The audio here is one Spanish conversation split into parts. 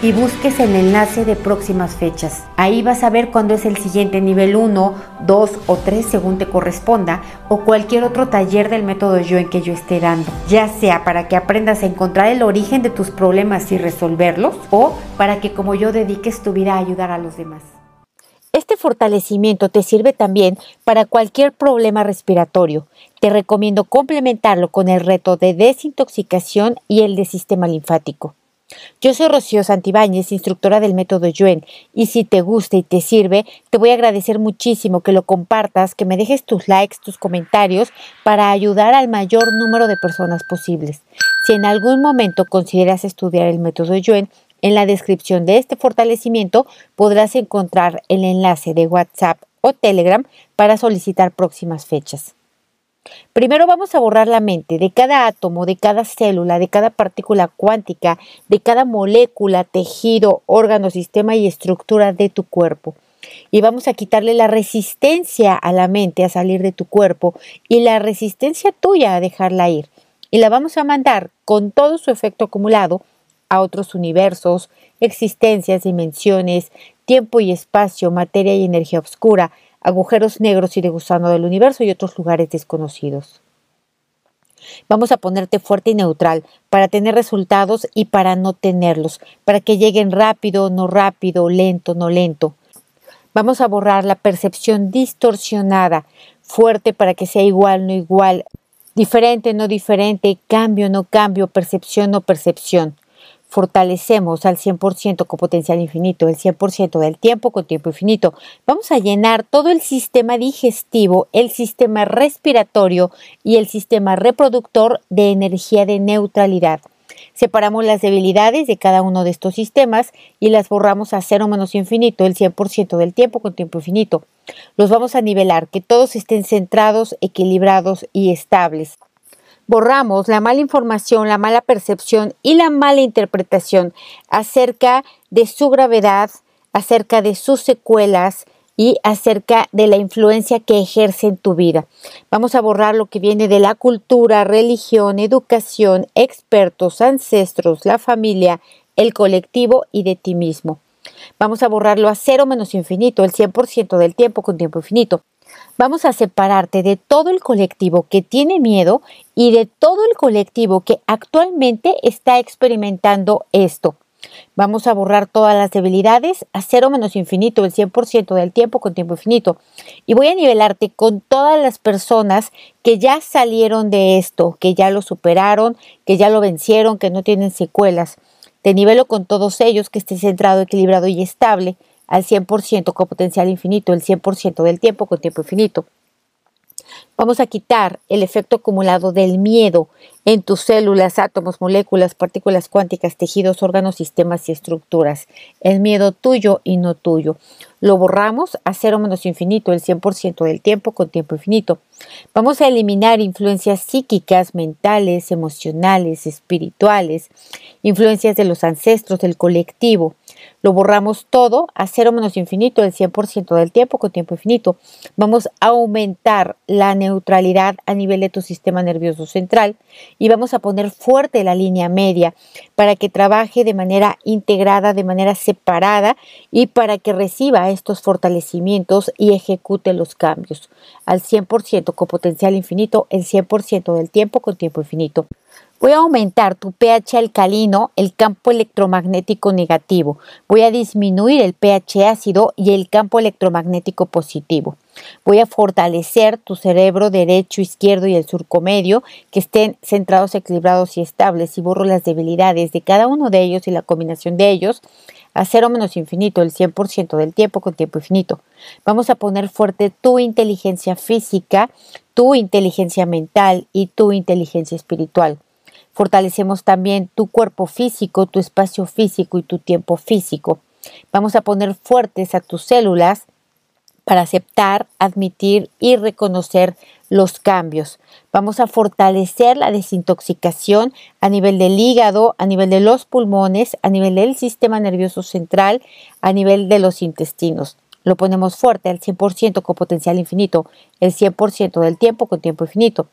y busques el enlace de próximas fechas. Ahí vas a ver cuándo es el siguiente nivel 1, 2 o 3 según te corresponda o cualquier otro taller del método yo en que yo esté dando, ya sea para que aprendas a encontrar el origen de tus problemas y resolverlos o para que como yo dediques tu vida a ayudar a los demás. Este fortalecimiento te sirve también para cualquier problema respiratorio. Te recomiendo complementarlo con el reto de desintoxicación y el de sistema linfático. Yo soy Rocío Santibáñez, instructora del método Yuen, y si te gusta y te sirve, te voy a agradecer muchísimo que lo compartas, que me dejes tus likes, tus comentarios, para ayudar al mayor número de personas posibles. Si en algún momento consideras estudiar el método Yuen, en la descripción de este fortalecimiento podrás encontrar el enlace de WhatsApp o Telegram para solicitar próximas fechas. Primero vamos a borrar la mente de cada átomo, de cada célula, de cada partícula cuántica, de cada molécula, tejido, órgano, sistema y estructura de tu cuerpo. Y vamos a quitarle la resistencia a la mente a salir de tu cuerpo y la resistencia tuya a dejarla ir. Y la vamos a mandar con todo su efecto acumulado a otros universos, existencias, dimensiones, tiempo y espacio, materia y energía oscura, agujeros negros y de gusano del universo y otros lugares desconocidos. Vamos a ponerte fuerte y neutral para tener resultados y para no tenerlos, para que lleguen rápido, no rápido, lento, no lento. Vamos a borrar la percepción distorsionada, fuerte para que sea igual, no igual, diferente, no diferente, cambio, no cambio, percepción, no percepción fortalecemos al 100% con potencial infinito, el 100% del tiempo con tiempo infinito. Vamos a llenar todo el sistema digestivo, el sistema respiratorio y el sistema reproductor de energía de neutralidad. Separamos las debilidades de cada uno de estos sistemas y las borramos a cero menos infinito, el 100% del tiempo con tiempo infinito. Los vamos a nivelar, que todos estén centrados, equilibrados y estables borramos la mala información, la mala percepción y la mala interpretación acerca de su gravedad, acerca de sus secuelas y acerca de la influencia que ejerce en tu vida. Vamos a borrar lo que viene de la cultura, religión, educación, expertos, ancestros, la familia, el colectivo y de ti mismo. Vamos a borrarlo a cero menos infinito, el 100% del tiempo con tiempo infinito. Vamos a separarte de todo el colectivo que tiene miedo y de todo el colectivo que actualmente está experimentando esto. Vamos a borrar todas las debilidades a cero menos infinito, el 100% del tiempo con tiempo infinito. Y voy a nivelarte con todas las personas que ya salieron de esto, que ya lo superaron, que ya lo vencieron, que no tienen secuelas. Te nivelo con todos ellos que esté centrado, equilibrado y estable al 100% con potencial infinito, el 100% del tiempo con tiempo infinito. Vamos a quitar el efecto acumulado del miedo en tus células, átomos, moléculas, partículas cuánticas, tejidos, órganos, sistemas y estructuras. El miedo tuyo y no tuyo. Lo borramos a cero menos infinito, el 100% del tiempo con tiempo infinito. Vamos a eliminar influencias psíquicas, mentales, emocionales, espirituales, influencias de los ancestros, del colectivo. Lo borramos todo a cero menos infinito, el 100% del tiempo con tiempo infinito. Vamos a aumentar la neutralidad a nivel de tu sistema nervioso central y vamos a poner fuerte la línea media para que trabaje de manera integrada, de manera separada y para que reciba estos fortalecimientos y ejecute los cambios al 100% con potencial infinito, el 100% del tiempo con tiempo infinito. Voy a aumentar tu pH alcalino, el campo electromagnético negativo. Voy a disminuir el pH ácido y el campo electromagnético positivo. Voy a fortalecer tu cerebro derecho, izquierdo y el surco medio, que estén centrados, equilibrados y estables y borro las debilidades de cada uno de ellos y la combinación de ellos a cero menos infinito, el 100% del tiempo con tiempo infinito. Vamos a poner fuerte tu inteligencia física, tu inteligencia mental y tu inteligencia espiritual. Fortalecemos también tu cuerpo físico, tu espacio físico y tu tiempo físico. Vamos a poner fuertes a tus células para aceptar, admitir y reconocer los cambios. Vamos a fortalecer la desintoxicación a nivel del hígado, a nivel de los pulmones, a nivel del sistema nervioso central, a nivel de los intestinos lo ponemos fuerte al 100% con potencial infinito, el 100% del tiempo con tiempo infinito.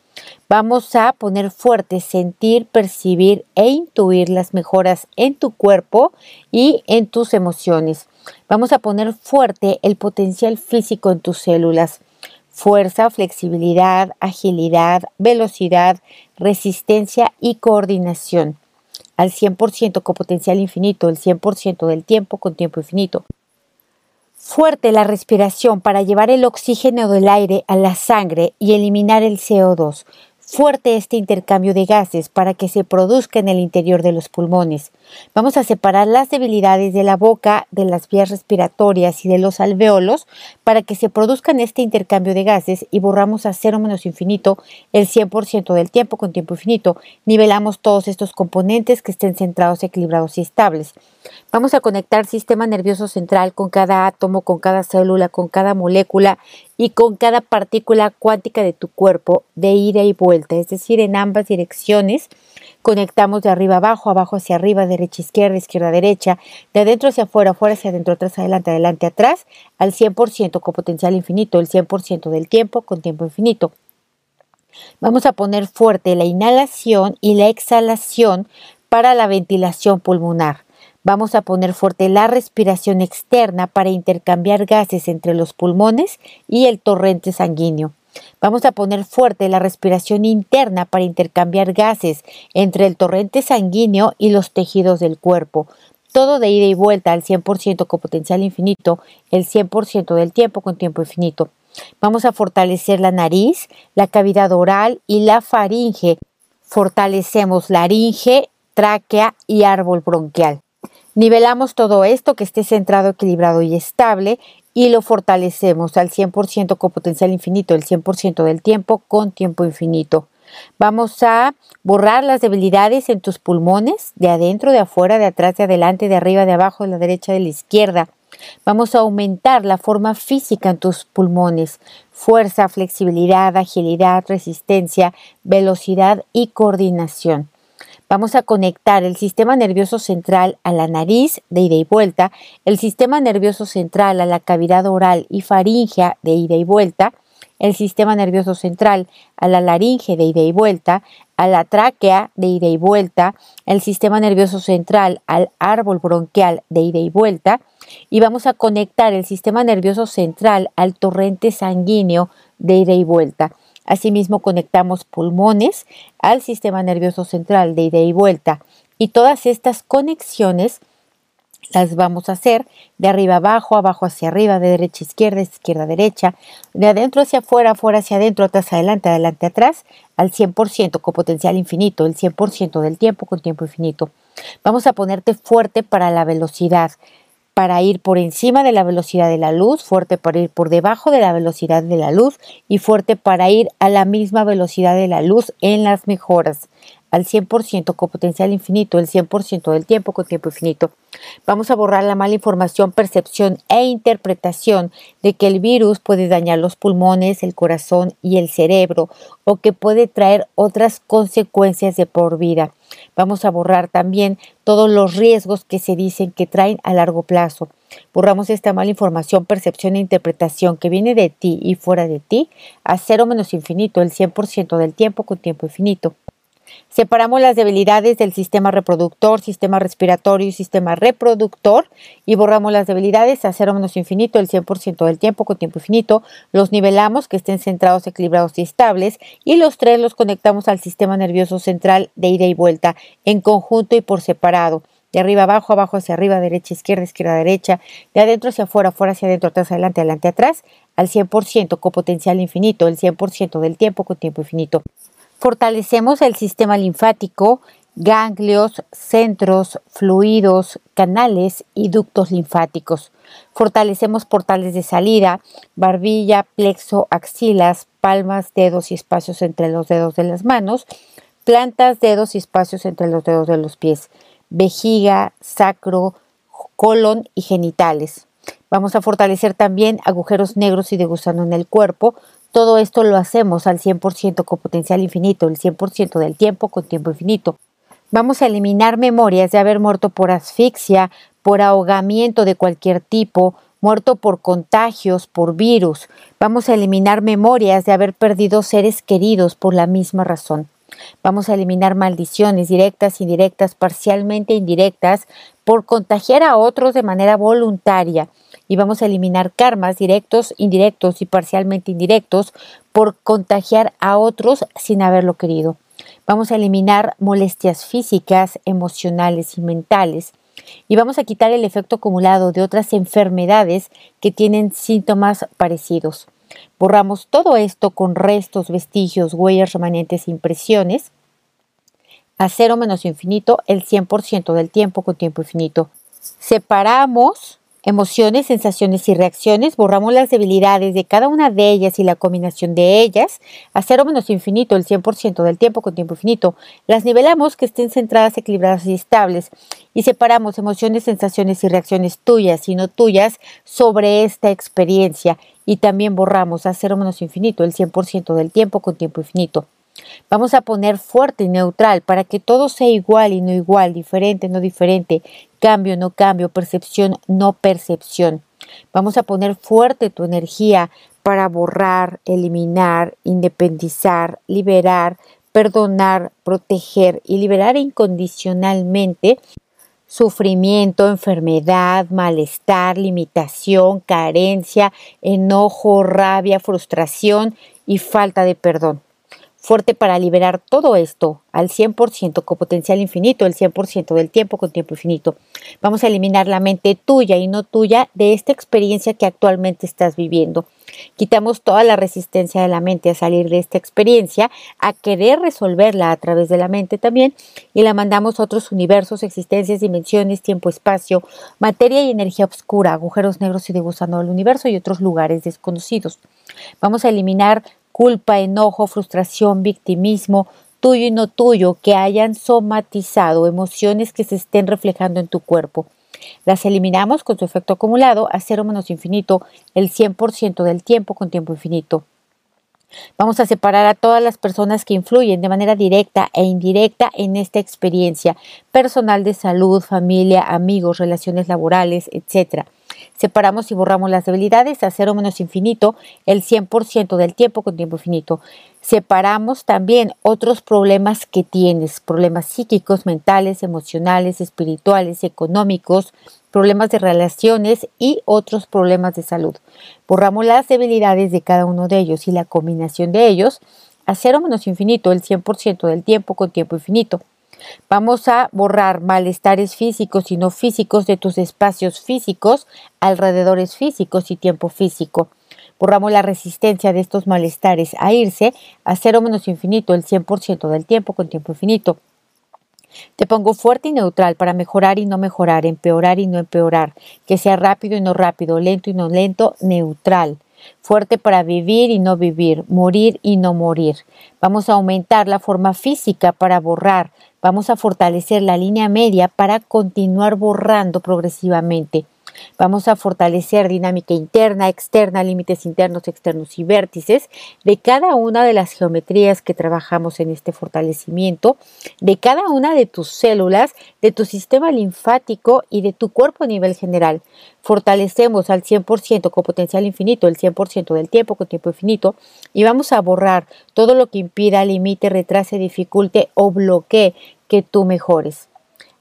Vamos a poner fuerte, sentir, percibir e intuir las mejoras en tu cuerpo y en tus emociones. Vamos a poner fuerte el potencial físico en tus células. Fuerza, flexibilidad, agilidad, velocidad, resistencia y coordinación. Al 100% con potencial infinito, el 100% del tiempo con tiempo infinito fuerte la respiración para llevar el oxígeno del aire a la sangre y eliminar el CO2 fuerte este intercambio de gases para que se produzca en el interior de los pulmones. Vamos a separar las debilidades de la boca, de las vías respiratorias y de los alveolos para que se produzcan este intercambio de gases y borramos a cero menos infinito el 100% del tiempo con tiempo infinito. Nivelamos todos estos componentes que estén centrados, equilibrados y estables. Vamos a conectar sistema nervioso central con cada átomo, con cada célula, con cada molécula y con cada partícula cuántica de tu cuerpo de ida y vuelta, es decir, en ambas direcciones. Conectamos de arriba abajo, abajo hacia arriba, derecha izquierda, izquierda derecha, de adentro hacia afuera, afuera hacia adentro, atrás adelante, adelante atrás, al 100% con potencial infinito, el 100% del tiempo con tiempo infinito. Vamos a poner fuerte la inhalación y la exhalación para la ventilación pulmonar. Vamos a poner fuerte la respiración externa para intercambiar gases entre los pulmones y el torrente sanguíneo. Vamos a poner fuerte la respiración interna para intercambiar gases entre el torrente sanguíneo y los tejidos del cuerpo. Todo de ida y vuelta al 100% con potencial infinito, el 100% del tiempo con tiempo infinito. Vamos a fortalecer la nariz, la cavidad oral y la faringe. Fortalecemos laringe, tráquea y árbol bronquial. Nivelamos todo esto que esté centrado, equilibrado y estable y lo fortalecemos al 100% con potencial infinito, el 100% del tiempo con tiempo infinito. Vamos a borrar las debilidades en tus pulmones, de adentro, de afuera, de atrás, de adelante, de arriba, de abajo, de la derecha, de la izquierda. Vamos a aumentar la forma física en tus pulmones, fuerza, flexibilidad, agilidad, resistencia, velocidad y coordinación. Vamos a conectar el sistema nervioso central a la nariz de ida y vuelta, el sistema nervioso central a la cavidad oral y faringea de ida y vuelta, el sistema nervioso central a la laringe de ida y vuelta, a la tráquea de ida y vuelta, el sistema nervioso central al árbol bronquial de ida y vuelta, y vamos a conectar el sistema nervioso central al torrente sanguíneo de ida y vuelta. Asimismo, conectamos pulmones al sistema nervioso central de ida y vuelta. Y todas estas conexiones las vamos a hacer de arriba abajo, abajo hacia arriba, de derecha a izquierda, izquierda a derecha, de adentro hacia afuera, afuera hacia adentro, atrás adelante, adelante atrás, al 100% con potencial infinito, el 100% del tiempo con tiempo infinito. Vamos a ponerte fuerte para la velocidad para ir por encima de la velocidad de la luz, fuerte para ir por debajo de la velocidad de la luz y fuerte para ir a la misma velocidad de la luz en las mejoras al 100% con potencial infinito, el 100% del tiempo con tiempo infinito. Vamos a borrar la mala información, percepción e interpretación de que el virus puede dañar los pulmones, el corazón y el cerebro o que puede traer otras consecuencias de por vida. Vamos a borrar también todos los riesgos que se dicen que traen a largo plazo. Borramos esta mala información, percepción e interpretación que viene de ti y fuera de ti a cero menos infinito, el 100% del tiempo con tiempo infinito. Separamos las debilidades del sistema reproductor, sistema respiratorio y sistema reproductor y borramos las debilidades a cero menos infinito el 100% del tiempo con tiempo infinito. Los nivelamos que estén centrados, equilibrados y estables y los tres los conectamos al sistema nervioso central de ida y vuelta en conjunto y por separado de arriba abajo, abajo hacia arriba, derecha, izquierda, izquierda, derecha, de adentro hacia afuera, afuera hacia adentro, atrás, adelante, adelante, atrás, al 100% con potencial infinito, el 100% del tiempo con tiempo infinito. Fortalecemos el sistema linfático, ganglios, centros, fluidos, canales y ductos linfáticos. Fortalecemos portales de salida, barbilla, plexo, axilas, palmas, dedos y espacios entre los dedos de las manos, plantas, dedos y espacios entre los dedos de los pies, vejiga, sacro, colon y genitales. Vamos a fortalecer también agujeros negros y de gusano en el cuerpo. Todo esto lo hacemos al 100% con potencial infinito, el 100% del tiempo con tiempo infinito. Vamos a eliminar memorias de haber muerto por asfixia, por ahogamiento de cualquier tipo, muerto por contagios, por virus. Vamos a eliminar memorias de haber perdido seres queridos por la misma razón. Vamos a eliminar maldiciones directas, indirectas, parcialmente indirectas, por contagiar a otros de manera voluntaria. Y vamos a eliminar karmas directos, indirectos y parcialmente indirectos por contagiar a otros sin haberlo querido. Vamos a eliminar molestias físicas, emocionales y mentales. Y vamos a quitar el efecto acumulado de otras enfermedades que tienen síntomas parecidos. Borramos todo esto con restos, vestigios, huellas remanentes, impresiones a cero menos infinito el 100% del tiempo con tiempo infinito. Separamos emociones, sensaciones y reacciones, borramos las debilidades de cada una de ellas y la combinación de ellas a cero menos infinito, el 100% del tiempo con tiempo infinito. Las nivelamos que estén centradas, equilibradas y estables y separamos emociones, sensaciones y reacciones tuyas y no tuyas sobre esta experiencia y también borramos a cero menos infinito, el 100% del tiempo con tiempo infinito. Vamos a poner fuerte y neutral para que todo sea igual y no igual, diferente, no diferente, cambio, no cambio, percepción, no percepción. Vamos a poner fuerte tu energía para borrar, eliminar, independizar, liberar, perdonar, proteger y liberar incondicionalmente sufrimiento, enfermedad, malestar, limitación, carencia, enojo, rabia, frustración y falta de perdón fuerte para liberar todo esto al 100% con potencial infinito, el 100% del tiempo con tiempo infinito. Vamos a eliminar la mente tuya y no tuya de esta experiencia que actualmente estás viviendo. Quitamos toda la resistencia de la mente a salir de esta experiencia, a querer resolverla a través de la mente también, y la mandamos a otros universos, existencias, dimensiones, tiempo, espacio, materia y energía oscura, agujeros negros y de gusano del universo y otros lugares desconocidos. Vamos a eliminar culpa, enojo, frustración, victimismo, tuyo y no tuyo, que hayan somatizado emociones que se estén reflejando en tu cuerpo. Las eliminamos con su efecto acumulado a cero menos infinito el 100% del tiempo con tiempo infinito. Vamos a separar a todas las personas que influyen de manera directa e indirecta en esta experiencia, personal de salud, familia, amigos, relaciones laborales, etc. Separamos y borramos las debilidades a cero menos infinito el 100% del tiempo con tiempo infinito. Separamos también otros problemas que tienes, problemas psíquicos, mentales, emocionales, espirituales, económicos, problemas de relaciones y otros problemas de salud. Borramos las debilidades de cada uno de ellos y la combinación de ellos a cero menos infinito el 100% del tiempo con tiempo infinito. Vamos a borrar malestares físicos y no físicos de tus espacios físicos, alrededores físicos y tiempo físico. Borramos la resistencia de estos malestares a irse a cero menos infinito el 100% del tiempo con tiempo infinito. Te pongo fuerte y neutral para mejorar y no mejorar, empeorar y no empeorar, que sea rápido y no rápido, lento y no lento, neutral. Fuerte para vivir y no vivir, morir y no morir. Vamos a aumentar la forma física para borrar, Vamos a fortalecer la línea media para continuar borrando progresivamente. Vamos a fortalecer dinámica interna, externa, límites internos, externos y vértices de cada una de las geometrías que trabajamos en este fortalecimiento, de cada una de tus células, de tu sistema linfático y de tu cuerpo a nivel general. Fortalecemos al 100% con potencial infinito, el 100% del tiempo con tiempo infinito, y vamos a borrar todo lo que impida, limite, retrase, dificulte o bloquee que tú mejores.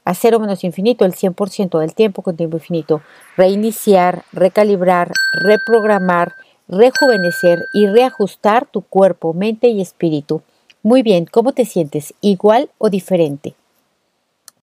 A cero menos infinito el 100% del tiempo con tiempo infinito. Reiniciar, recalibrar, reprogramar, rejuvenecer y reajustar tu cuerpo, mente y espíritu. Muy bien, ¿cómo te sientes? ¿Igual o diferente?